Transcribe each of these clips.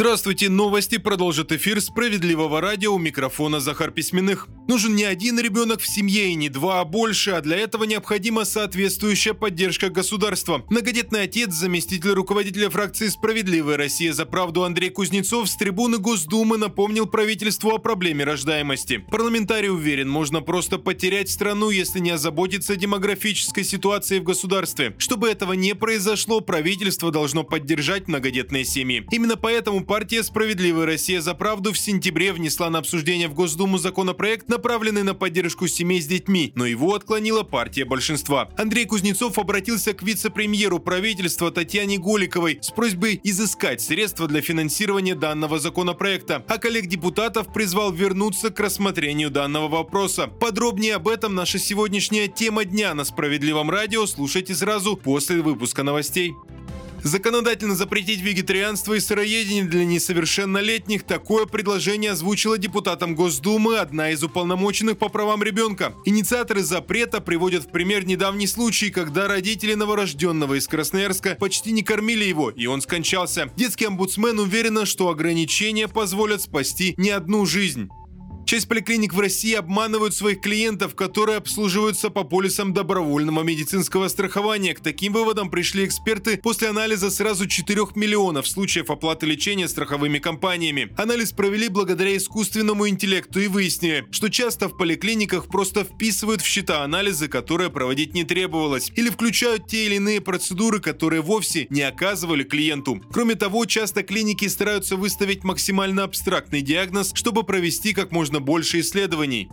Здравствуйте, новости продолжит эфир справедливого радио у микрофона Захар Письменных. Нужен не один ребенок в семье и не два, а больше, а для этого необходима соответствующая поддержка государства. Многодетный отец, заместитель руководителя фракции «Справедливая Россия за правду» Андрей Кузнецов с трибуны Госдумы напомнил правительству о проблеме рождаемости. Парламентарий уверен, можно просто потерять страну, если не озаботиться демографической ситуацией в государстве. Чтобы этого не произошло, правительство должно поддержать многодетные семьи. Именно поэтому партия «Справедливая Россия за правду» в сентябре внесла на обсуждение в Госдуму законопроект, направленный на поддержку семей с детьми, но его отклонила партия большинства. Андрей Кузнецов обратился к вице-премьеру правительства Татьяне Голиковой с просьбой изыскать средства для финансирования данного законопроекта, а коллег-депутатов призвал вернуться к рассмотрению данного вопроса. Подробнее об этом наша сегодняшняя тема дня на Справедливом радио слушайте сразу после выпуска новостей. Законодательно запретить вегетарианство и сыроедение для несовершеннолетних такое предложение озвучила депутатам Госдумы одна из уполномоченных по правам ребенка. Инициаторы запрета приводят в пример недавний случай, когда родители новорожденного из Красноярска почти не кормили его, и он скончался. Детский омбудсмен уверена, что ограничения позволят спасти не одну жизнь. Часть поликлиник в России обманывают своих клиентов, которые обслуживаются по полисам добровольного медицинского страхования. К таким выводам пришли эксперты после анализа сразу 4 миллионов случаев оплаты лечения страховыми компаниями. Анализ провели благодаря искусственному интеллекту и выяснили, что часто в поликлиниках просто вписывают в счета анализы, которые проводить не требовалось, или включают те или иные процедуры, которые вовсе не оказывали клиенту. Кроме того, часто клиники стараются выставить максимально абстрактный диагноз, чтобы провести как можно больше исследований.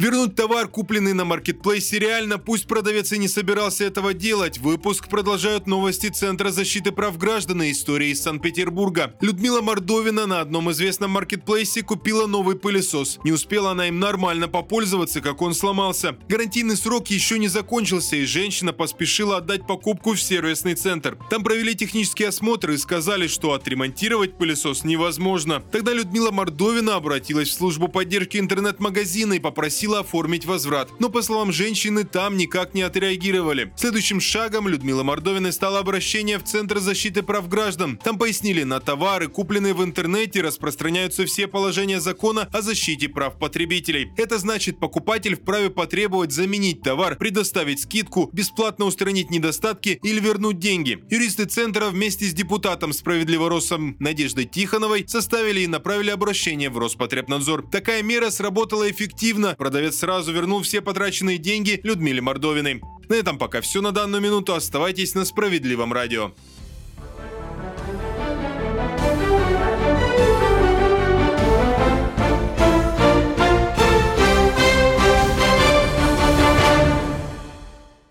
Вернуть товар, купленный на маркетплейсе, реально, пусть продавец и не собирался этого делать. Выпуск продолжают новости Центра защиты прав граждан и истории из Санкт-Петербурга. Людмила Мордовина на одном известном маркетплейсе купила новый пылесос. Не успела она им нормально попользоваться, как он сломался. Гарантийный срок еще не закончился, и женщина поспешила отдать покупку в сервисный центр. Там провели технический осмотр и сказали, что отремонтировать пылесос невозможно. Тогда Людмила Мордовина обратилась в службу поддержки интернет-магазина и попросила попросила оформить возврат, но, по словам женщины, там никак не отреагировали. Следующим шагом Людмила Мордовина стало обращение в Центр защиты прав граждан. Там пояснили, на товары, купленные в интернете, распространяются все положения закона о защите прав потребителей. Это значит, покупатель вправе потребовать заменить товар, предоставить скидку, бесплатно устранить недостатки или вернуть деньги. Юристы Центра вместе с депутатом Справедливоросом Надеждой Тихоновой составили и направили обращение в Роспотребнадзор. Такая мера сработала эффективно. Продавец продавец сразу вернул все потраченные деньги Людмиле Мордовиной. На этом пока все на данную минуту. Оставайтесь на справедливом радио.